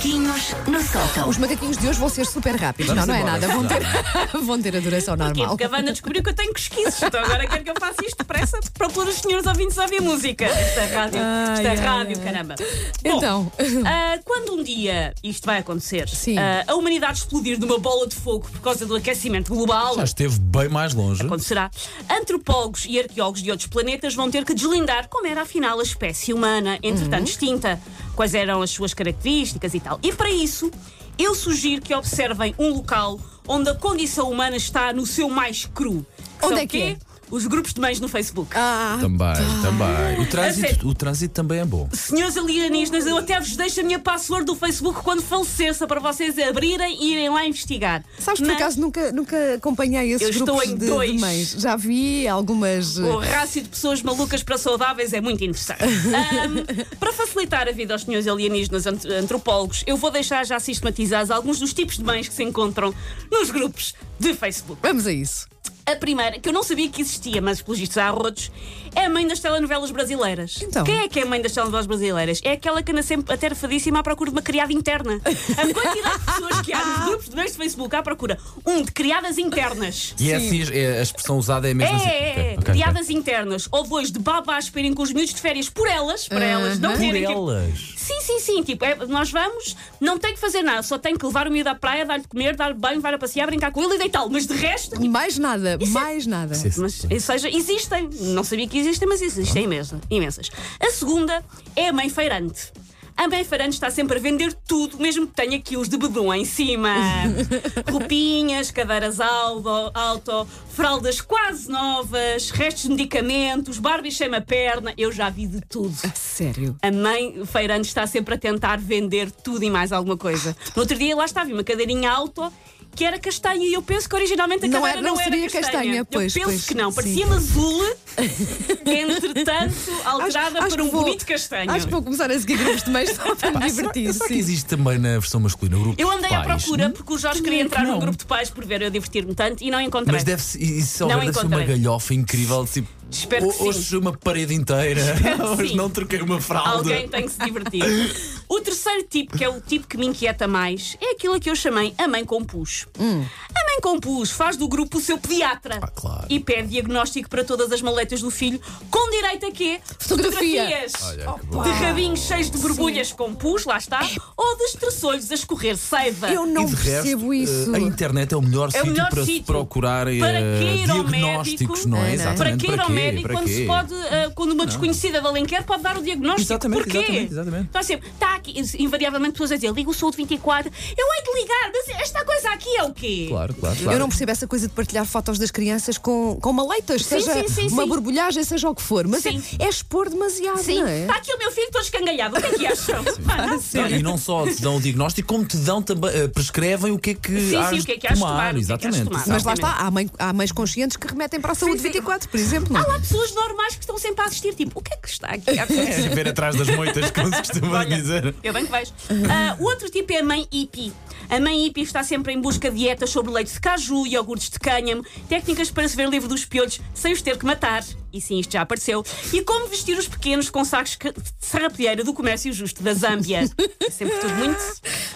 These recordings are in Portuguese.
Macaquinhos no sótão. Os macaquinhos de hoje vão ser super rápidos. Vamos não, não é embora. nada. Vão ter, vão ter a duração Porquê? normal. Porque a Wanda descobriu que eu tenho cosquices. Então agora quero que eu faça isto depressa para pôr os senhores ouvintes a ouvir música. Isto é rádio. Isto é Ai, ai, rádio, ai. caramba. Bom, Então, ah, quando um dia isto vai acontecer, Sim. ah, a humanidade explodir numa bola de fogo por causa do aquecimento global. Já esteve bem mais longe. Acontecerá. Antropólogos e arqueólogos de outros planetas vão ter que deslindar como era afinal a espécie humana, entretanto extinta, quais eram as suas características e tal. E para isso, eu sugiro que observem um local onde a condição humana está no seu mais cru. Onde é que é? Os grupos de mães no Facebook. ah, Também, também. O trânsito, o trânsito também é bom. Senhores alienígenas, eu até vos deixo a minha password do Facebook quando falecer, só para vocês abrirem e irem lá investigar. sabes, por Mas acaso nunca, nunca acompanhei esses Eu estou grupos em de, dois. de mães. Já vi algumas. O rácio de pessoas malucas para saudáveis é muito interessante. Ahm, para facilitar a vida aos senhores alienígenas ant- antropólogos, eu vou deixar já sistematizados alguns dos tipos de mães que se encontram nos grupos de Facebook. Vamos a isso. A primeira, que eu não sabia que existia, mas pelos vistos há rodos, é a mãe das telenovelas brasileiras. Então? Quem é que é a mãe das telenovelas brasileiras? É aquela que anda sempre aterfadíssima à procura de uma criada interna. A quantidade de pessoas que há nos grupos de mães de Facebook à procura, um, de criadas internas. E é assim, é, a expressão usada é mesmo É, assim. é, é, Ok, ok, ok. criadas internas. Ou dois, de babá a esperem com os miúdos de férias por elas, para elas não. Por terem que- elas. Sim, sim, sim. Tipo, é- nós vamos, não tem que fazer nada, só tem que levar o miúdo à praia, dar-lhe de comer, dar-lhe banho, levar a passear, brincar com ele e deitá-lo. Mas de resto, Mais nada, mais nada. Sim, sim. mas, ou seja, existem. Não sabia que existem, mas existem imensas. imensas. A segunda é a mãe feirante. A mãe feirante está sempre a vender tudo, mesmo que tenha quilos de bedum em cima. Roupinhas, cadeiras alto, alto, fraldas quase novas, restos de medicamentos, Barbie cheia a perna. Eu já vi de tudo. A sério. A mãe feirante está sempre a tentar vender tudo e mais alguma coisa. No outro dia lá estava uma cadeirinha alto que era castanha e eu penso que originalmente a Não cadeira era- não não, seria era castanha. castanha, pois, eu penso pois, que não, parecia-me azul, entretanto alterada Acho- acho por um que vou- bonito castanho. Acho que vou começar a seguir grupos de mães só para me divertir. Será que sim. existe também na versão masculina o grupo Eu de andei à procura porque o Jorge queria é entrar que num não. grupo de pais por ver eu divertir-me tanto e não encontrei. Mas deve, ser- isso Não deve ser uma galhofa incrível. Tipo, Espero que ho- hoje sim. uma parede inteira. que Hoje não troquei uma fralda. Alguém tem que se divertir. O terceiro tipo, que é o tipo que me inquieta mais, é aquilo a que eu chamei a mãe com. A mãe com pus faz do grupo o seu pediatra Ah, claro. e pede diagnóstico para todas as maletas do filho, com direito a quê? Fotografia. Fotografias Olha, que bom. de rabinhos cheios de borbulhas com pus, lá está, ou de estressolhos a escorrer seiva. Eu não E de percebo resto, isso. eh, a internet é o melhor É o sítio melhor para se sítio. procurar eh, Para que ir ao diagnósticos, médico? não É? Exatamente. Para que ir ao quê? médico Para quando quê? se pode, ah, quando uma desconhecida da Lenquer pode dar o diagnóstico? Exatamente, Porquê? exatamente, exatamente. Está sempre, está aqui, invariavelmente pessoas a dizer, liga o saúde 24, eu hei de ligar, mas esta coisa aqui é o quê? Claro, claro, claro. Eu não percebo essa coisa de partilhar fotos das crianças com, com maleitas, Sim, seja sim, sim, uma sim. borbulhagem, seja o que for. Mas é, Sim. é expor demasiado, Sim, não é? está aqui o meu filho todo escangalhado, o que é que acham? Ah, e não só te dão o diagnóstico, como te dão também, eh, prescrevem o que é que sim, has o que é que de tomar. é Exatamente. tomar. Mas lá está, há, mãe- há mães conscientes que remetem para a saúde Sim, sim. 24, por exemplo. Não? Há lá pessoas normais que estão sempre a assistir, tipo, o que é que está aqui a acontecer? É, ver atrás das moitas, como se costuma dizer. Eu bem que vejo. Ah, o outro tipo é a mãe hippie. A mãe hippie está sempre em busca de dietas sobre leite de caju, iogurtes de cânhamo, técnicas para se ver livre dos piolhos sem os ter que matar. E sim, isto já apareceu. E como vestir os pequenos com sacos de serrapilheira do comércio justo da Zâmbia. É sempre tudo muito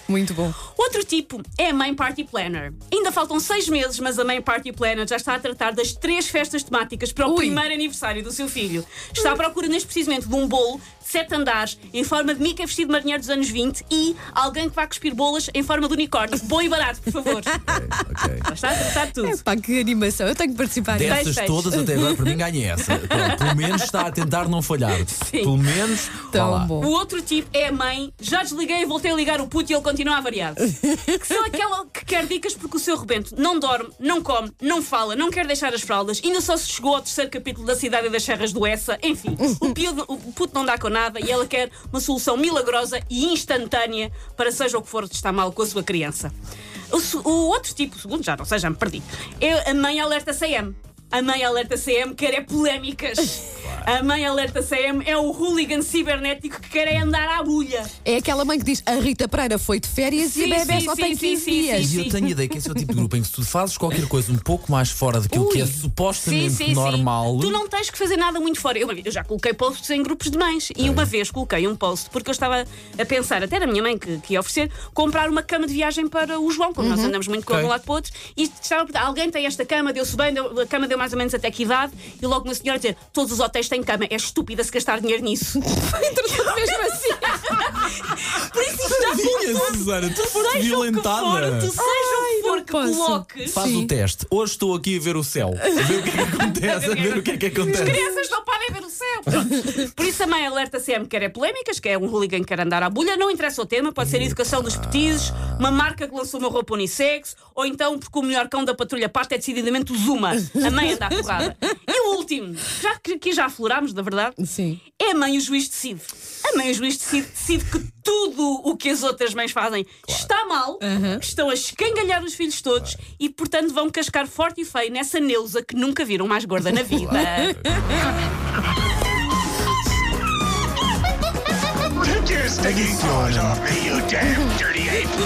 Muito bom. Outro tipo é a Mãe Party Planner. Ainda faltam seis meses, mas a Mãe Party Planner já está a tratar das três festas temáticas para o Ui. primeiro aniversário do seu filho. Está à procura neste precisamente de um bolo de sete andares em forma de Mickey vestido de marinheiro dos anos 20 e alguém que vá cuspir bolas em forma de unicórnio. Bom e barato, por favor. Ok. Já está a tratar tudo. Pá, que animação. Eu tenho que participar. Dessas todas até agora, para mim, ganha essa. Pronto, pelo menos está a tentar não falhar. Pelo menos. Tão bom. O outro tipo é a mãe, já desliguei e voltei a ligar o puto e ele continua variado. que são aquela que quer dicas porque o seu rebento não dorme, não come, não fala, não quer deixar as fraldas, ainda só se chegou ao terceiro capítulo da Cidade das Serras do Essa. Enfim, o, piudo- o puto não dá com nada e ela quer uma solução milagrosa e instantânea para seja o que for que está mal com a sua criança. O, o outro tipo, segundo já não sei, já me perdi, é a mãe alerta CM. A mãe alerta CM quer é polémicas. A mãe alerta CM é o hooligan cibernético que quer é andar à bulha. É aquela mãe que diz a Rita Pereira foi de férias e Sim, a bebê sim, só sim, tem sim, 15 sim, dias. E eu tenho a ideia que esse é o tipo de grupo em que se tu fazes qualquer coisa um pouco mais fora daquilo que é Ui. supostamente normal. Tu não tens que fazer nada muito fora. Eu, eu já coloquei posts em grupos de mães e uma vez coloquei um post porque eu estava a pensar, até era a minha mãe que, que ia oferecer, comprar uma cama de viagem para o João, como nós andamos muito com Ok. um lado para o outro. E estava a perguntar, alguém tem esta cama, deu-se bem, deu- a cama deu mais ou menos até que idade? E logo uma senhora a dizer: todos os hotéis têm cama, é estúpida se gastar dinheiro nisso. Entretanto, mesmo assim. Por isso isto está Tadinha, Susana, tu foste Seja o que for, violentada. tu seja o que for que posso. coloques. Faz Sim. o teste. Hoje estou aqui a ver o céu. A ver o que é que acontece. A ver o que é que As acontece. crianças não Por isso a mãe alerta sempre quer é polémicas, que é um hooligan que quer andar à bulha, não interessa o tema, pode ser educação dos petizes, uma marca que lançou uma roupa unissex, ou então porque o melhor cão da patrulha pata é decididamente o Zuma. A mãe anda à porrada. E o último, já que aqui já aflorámos, na verdade, Sim. é a mãe o juiz decide. A mãe o juiz decide, decide que tudo o que as outras mães fazem está mal, estão a escangalhar os filhos todos e, portanto, vão cascar forte e feio nessa Neuza que nunca viram mais gorda na vida. Take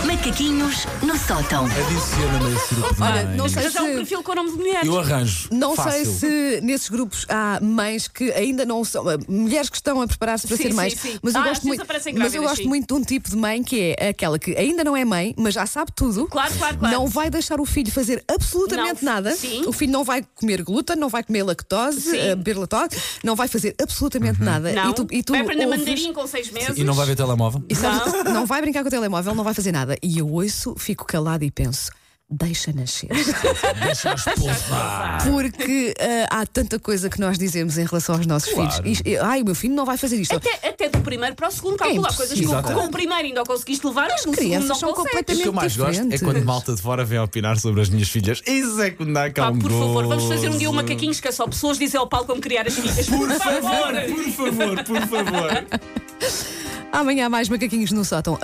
Macaquinhos no sótão. Adiciona-me esse grupo de Olha, não sei já é um se. perfil com o nome de mulheres. Eu arranjo. Não Fácil. sei se nesses grupos há mães que ainda não são. eh, Mulheres que estão a preparar-se para Sim, ser sim, mães. sim. Mas eu Ah, às gosto, vezes muito, aparecem mas eu grávidas, gosto sim. muito de um tipo de mãe que é aquela que ainda não é mãe, mas já sabe tudo. Claro, claro, claro. Não vai deixar o filho fazer absolutamente Não. nada. Sim. O filho não vai comer glúten, não vai comer lactose, Sim. eh, beber lactose, não vai fazer absolutamente nada. Não. E tu, e tu vai aprender ouves- mandarim com seis meses. E não vai ver telemóvel? E sabes, não. vai brincar com o telemóvel, não vai fazer nada. E eu ouço, fico calado e penso. Deixa nascer. Deixa. Porque ah, há tanta coisa que nós dizemos em relação aos nossos Claro. filhos. Isto- ai, o meu filho não vai fazer isto. Até, até do primeiro para o segundo, calcular coisas que com, com o primeiro ainda o conseguiste levar, segundo crianças não são consegues. O completamente- que eu mais gosto é diferentes. quando malta de fora vem opinar sobre as minhas filhas. Isso é que me dá Pá, um por favor, vamos fazer um dia um macaquinhos que é só pessoas dizer ao Paulo como criar as filhas. Por favor! Por favor, por favor. Amanhã mais macaquinhos no sótão.